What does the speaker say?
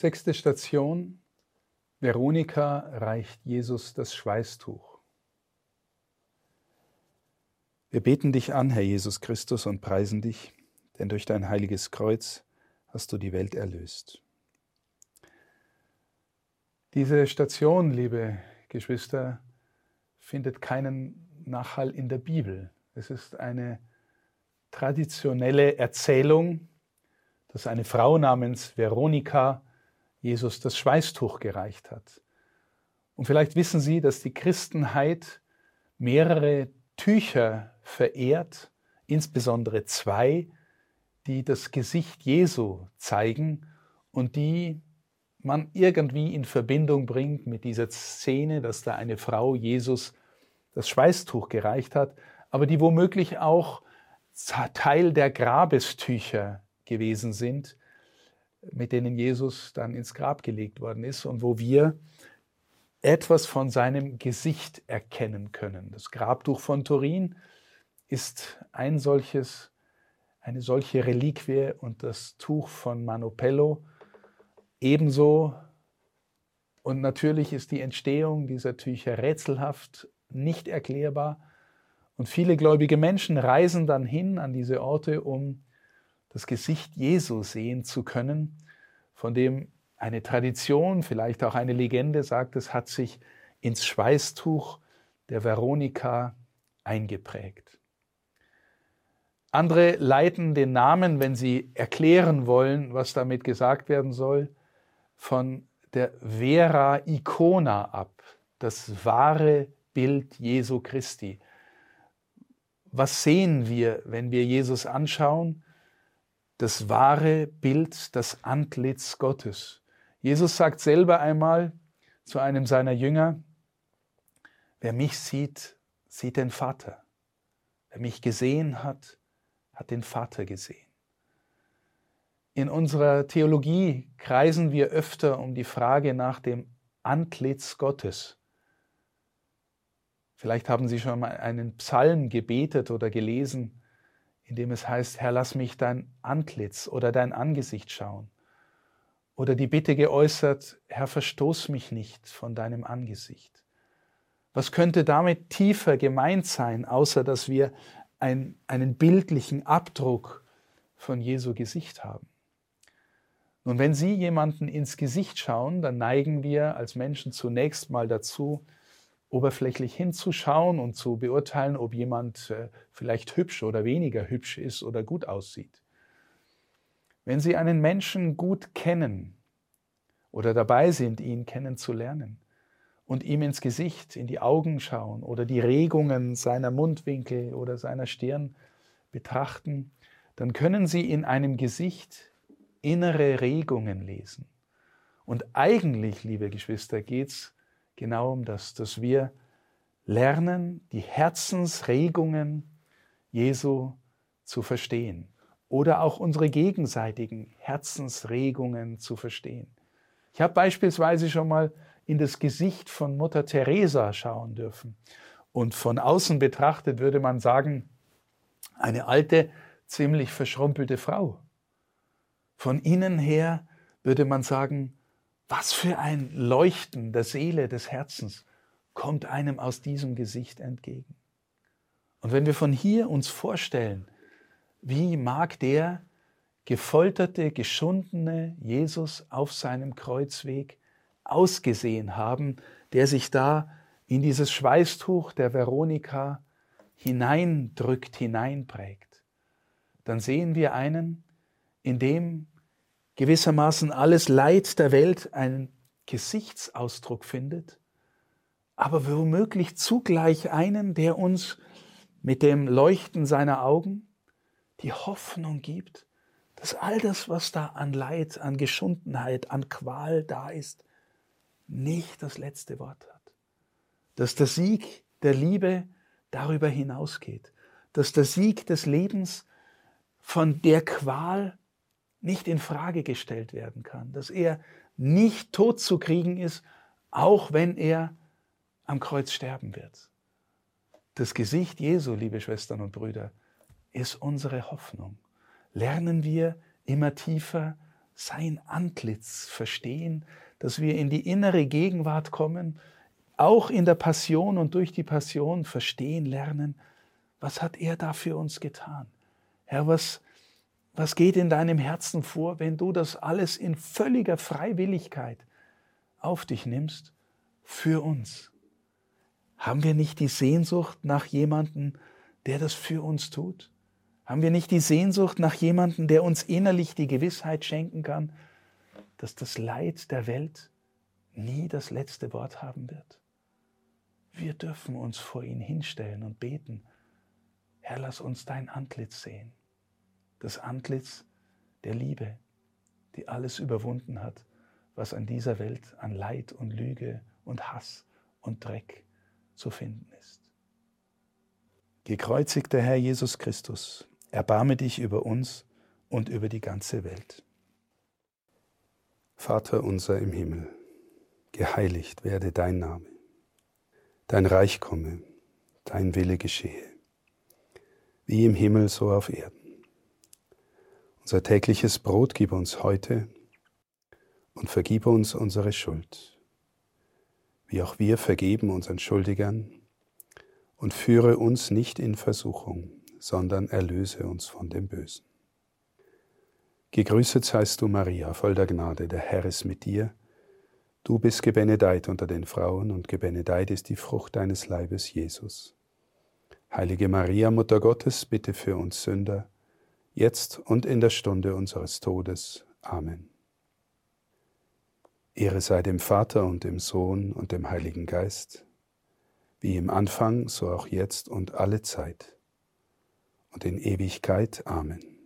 Sechste Station. Veronika reicht Jesus das Schweißtuch. Wir beten dich an, Herr Jesus Christus, und preisen dich, denn durch dein heiliges Kreuz hast du die Welt erlöst. Diese Station, liebe Geschwister, findet keinen Nachhall in der Bibel. Es ist eine traditionelle Erzählung, dass eine Frau namens Veronika Jesus das Schweißtuch gereicht hat. Und vielleicht wissen Sie, dass die Christenheit mehrere Tücher verehrt, insbesondere zwei, die das Gesicht Jesu zeigen und die man irgendwie in Verbindung bringt mit dieser Szene, dass da eine Frau Jesus das Schweißtuch gereicht hat, aber die womöglich auch Teil der Grabestücher gewesen sind, mit denen Jesus dann ins Grab gelegt worden ist und wo wir etwas von seinem Gesicht erkennen können. Das Grabtuch von Turin ist ein solches, eine solche Reliquie und das Tuch von Manopello ebenso. Und natürlich ist die Entstehung dieser Tücher rätselhaft, nicht erklärbar. Und viele gläubige Menschen reisen dann hin an diese Orte, um das Gesicht Jesu sehen zu können, von dem eine Tradition, vielleicht auch eine Legende sagt, es hat sich ins Schweißtuch der Veronika eingeprägt. Andere leiten den Namen, wenn sie erklären wollen, was damit gesagt werden soll, von der Vera Icona ab, das wahre Bild Jesu Christi. Was sehen wir, wenn wir Jesus anschauen? Das wahre Bild, das Antlitz Gottes. Jesus sagt selber einmal zu einem seiner Jünger, wer mich sieht, sieht den Vater. Wer mich gesehen hat, hat den Vater gesehen. In unserer Theologie kreisen wir öfter um die Frage nach dem Antlitz Gottes. Vielleicht haben Sie schon mal einen Psalm gebetet oder gelesen, in dem es heißt, Herr, lass mich dein Antlitz oder dein Angesicht schauen. Oder die Bitte geäußert, Herr, verstoß mich nicht von deinem Angesicht. Was könnte damit tiefer gemeint sein, außer dass wir ein, einen bildlichen Abdruck von Jesu Gesicht haben? Nun, wenn Sie jemanden ins Gesicht schauen, dann neigen wir als Menschen zunächst mal dazu, oberflächlich hinzuschauen und zu beurteilen, ob jemand äh, vielleicht hübsch oder weniger hübsch ist oder gut aussieht. Wenn Sie einen Menschen gut kennen oder dabei sind, ihn kennenzulernen und ihm ins Gesicht, in die Augen schauen oder die Regungen seiner Mundwinkel oder seiner Stirn betrachten, dann können Sie in einem Gesicht innere Regungen lesen. Und eigentlich, liebe Geschwister, geht es genau um das, dass wir lernen, die Herzensregungen Jesu zu verstehen oder auch unsere gegenseitigen Herzensregungen zu verstehen. Ich habe beispielsweise schon mal in das Gesicht von Mutter Teresa schauen dürfen. Und von außen betrachtet würde man sagen, eine alte, ziemlich verschrumpelte Frau. Von innen her würde man sagen, was für ein Leuchten der Seele, des Herzens kommt einem aus diesem Gesicht entgegen. Und wenn wir von hier uns vorstellen, wie mag der gefolterte, geschundene Jesus auf seinem Kreuzweg ausgesehen haben, der sich da in dieses Schweißtuch der Veronika hineindrückt, hineinprägt, dann sehen wir einen, in dem gewissermaßen alles Leid der Welt einen Gesichtsausdruck findet, aber womöglich zugleich einen, der uns mit dem Leuchten seiner Augen die Hoffnung gibt, dass all das, was da an Leid, an Geschundenheit, an Qual da ist, nicht das letzte Wort hat. Dass der Sieg der Liebe darüber hinausgeht. Dass der Sieg des Lebens von der Qual nicht in Frage gestellt werden kann, dass er nicht tot zu kriegen ist, auch wenn er am Kreuz sterben wird. Das Gesicht Jesu, liebe Schwestern und Brüder, ist unsere Hoffnung. Lernen wir immer tiefer sein Antlitz verstehen, dass wir in die innere Gegenwart kommen, auch in der Passion und durch die Passion verstehen lernen, was hat er da für uns getan? Herr, was, was geht in deinem Herzen vor, wenn du das alles in völliger Freiwilligkeit auf dich nimmst für uns? Haben wir nicht die Sehnsucht nach jemandem, der das für uns tut? Haben wir nicht die Sehnsucht nach jemandem, der uns innerlich die Gewissheit schenken kann, dass das Leid der Welt nie das letzte Wort haben wird? Wir dürfen uns vor ihn hinstellen und beten, Herr, lass uns dein Antlitz sehen, das Antlitz der Liebe, die alles überwunden hat, was an dieser Welt an Leid und Lüge und Hass und Dreck zu finden ist. Gekreuzigter Herr Jesus Christus, erbarme dich über uns und über die ganze Welt. Vater unser im Himmel, geheiligt werde dein Name, dein Reich komme, dein Wille geschehe, wie im Himmel so auf Erden. Unser tägliches Brot gib uns heute und vergib uns unsere Schuld wie auch wir vergeben unseren Schuldigern, und führe uns nicht in Versuchung, sondern erlöse uns von dem Bösen. Gegrüßet seist du, Maria, voll der Gnade, der Herr ist mit dir. Du bist gebenedeit unter den Frauen, und gebenedeit ist die Frucht deines Leibes, Jesus. Heilige Maria, Mutter Gottes, bitte für uns Sünder, jetzt und in der Stunde unseres Todes. Amen. Ehre sei dem Vater und dem Sohn und dem Heiligen Geist, wie im Anfang, so auch jetzt und alle Zeit und in Ewigkeit. Amen.